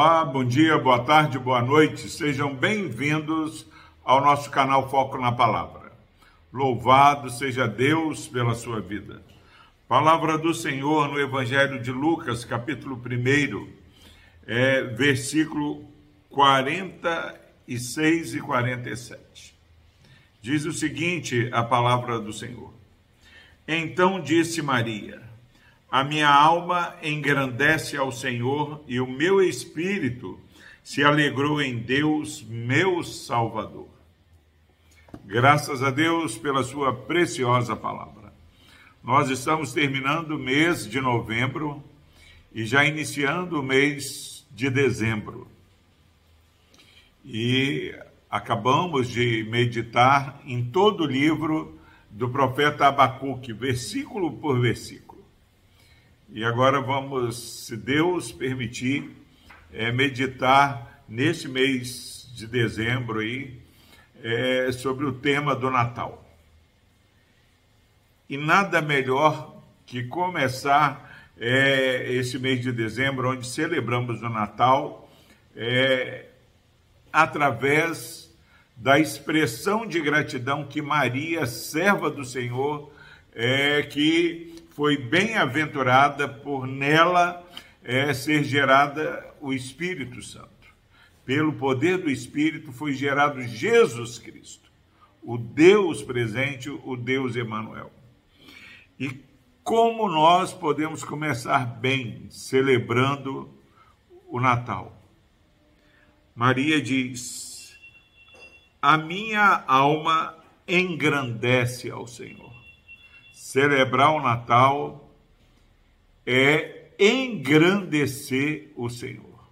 Olá, bom dia, boa tarde, boa noite. Sejam bem-vindos ao nosso canal Foco na Palavra. Louvado seja Deus pela sua vida. Palavra do Senhor no Evangelho de Lucas, capítulo 1, é, versículo 46 e 47. Diz o seguinte: a palavra do Senhor. Então disse Maria: a minha alma engrandece ao Senhor e o meu espírito se alegrou em Deus, meu Salvador. Graças a Deus pela sua preciosa palavra. Nós estamos terminando o mês de novembro e já iniciando o mês de dezembro. E acabamos de meditar em todo o livro do profeta Abacuque, versículo por versículo. E agora vamos, se Deus permitir, é, meditar nesse mês de dezembro aí é, sobre o tema do Natal. E nada melhor que começar é, esse mês de dezembro, onde celebramos o Natal, é, através da expressão de gratidão que Maria, serva do Senhor, é, que foi bem-aventurada por nela é, ser gerada o Espírito Santo. Pelo poder do Espírito foi gerado Jesus Cristo, o Deus presente, o Deus Emanuel. E como nós podemos começar bem celebrando o Natal? Maria diz: A minha alma engrandece ao Senhor celebrar o Natal é engrandecer o Senhor.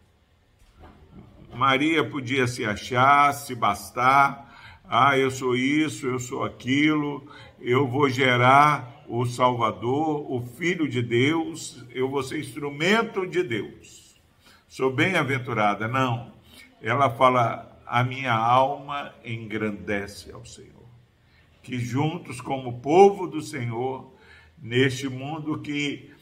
Maria podia se achar, se bastar, ah, eu sou isso, eu sou aquilo, eu vou gerar o Salvador, o Filho de Deus, eu vou ser instrumento de Deus. Sou bem-aventurada. Não. Ela fala: a minha alma engrandece ao Senhor que juntos, como povo do Senhor, neste mundo que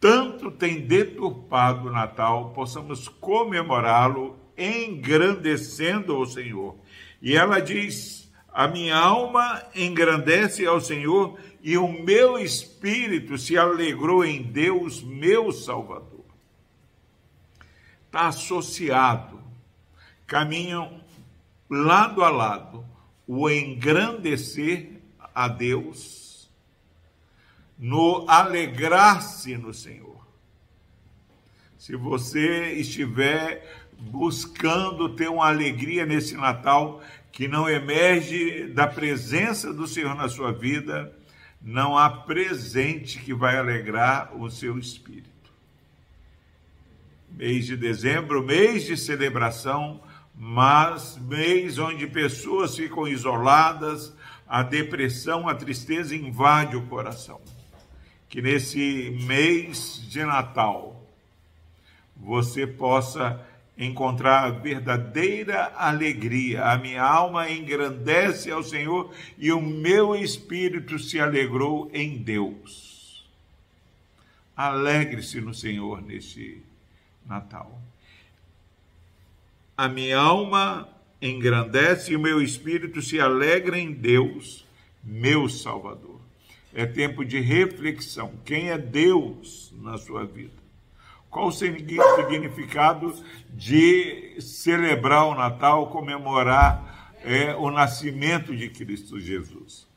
tanto tem deturpado o Natal, possamos comemorá-lo engrandecendo o Senhor. E ela diz: A minha alma engrandece ao Senhor e o meu espírito se alegrou em Deus, meu Salvador. Está associado, caminham lado a lado o engrandecer a Deus, no alegrar-se no Senhor. Se você estiver buscando ter uma alegria nesse Natal que não emerge da presença do Senhor na sua vida, não há presente que vai alegrar o seu espírito. Mês de dezembro, mês de celebração, mas mês onde pessoas ficam isoladas, a depressão, a tristeza invade o coração. Que nesse mês de Natal você possa encontrar a verdadeira alegria. A minha alma engrandece ao Senhor e o meu espírito se alegrou em Deus. Alegre-se no Senhor neste Natal. A minha alma engrandece e o meu espírito se alegra em Deus, meu Salvador. É tempo de reflexão. Quem é Deus na sua vida? Qual o significado de celebrar o Natal, comemorar é, o nascimento de Cristo Jesus?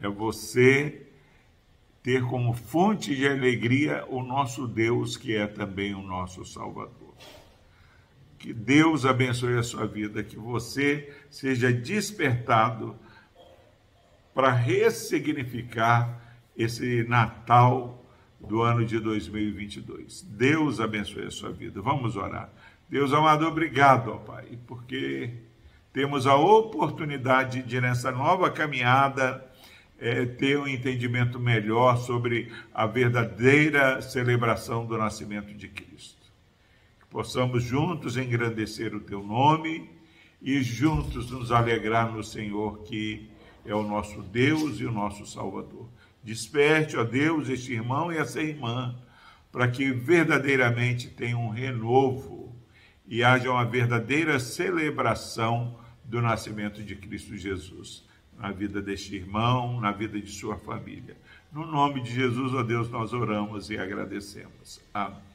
É você ter como fonte de alegria o nosso Deus, que é também o nosso Salvador. Que Deus abençoe a sua vida, que você seja despertado para ressignificar esse Natal do ano de 2022. Deus abençoe a sua vida. Vamos orar. Deus amado, obrigado, ó Pai, porque temos a oportunidade de, nessa nova caminhada, é, ter um entendimento melhor sobre a verdadeira celebração do nascimento de Cristo possamos juntos engrandecer o teu nome e juntos nos alegrar no Senhor, que é o nosso Deus e o nosso Salvador. Desperte, ó Deus, este irmão e essa irmã, para que verdadeiramente tenham um renovo e haja uma verdadeira celebração do nascimento de Cristo Jesus na vida deste irmão, na vida de sua família. No nome de Jesus, ó Deus, nós oramos e agradecemos. Amém.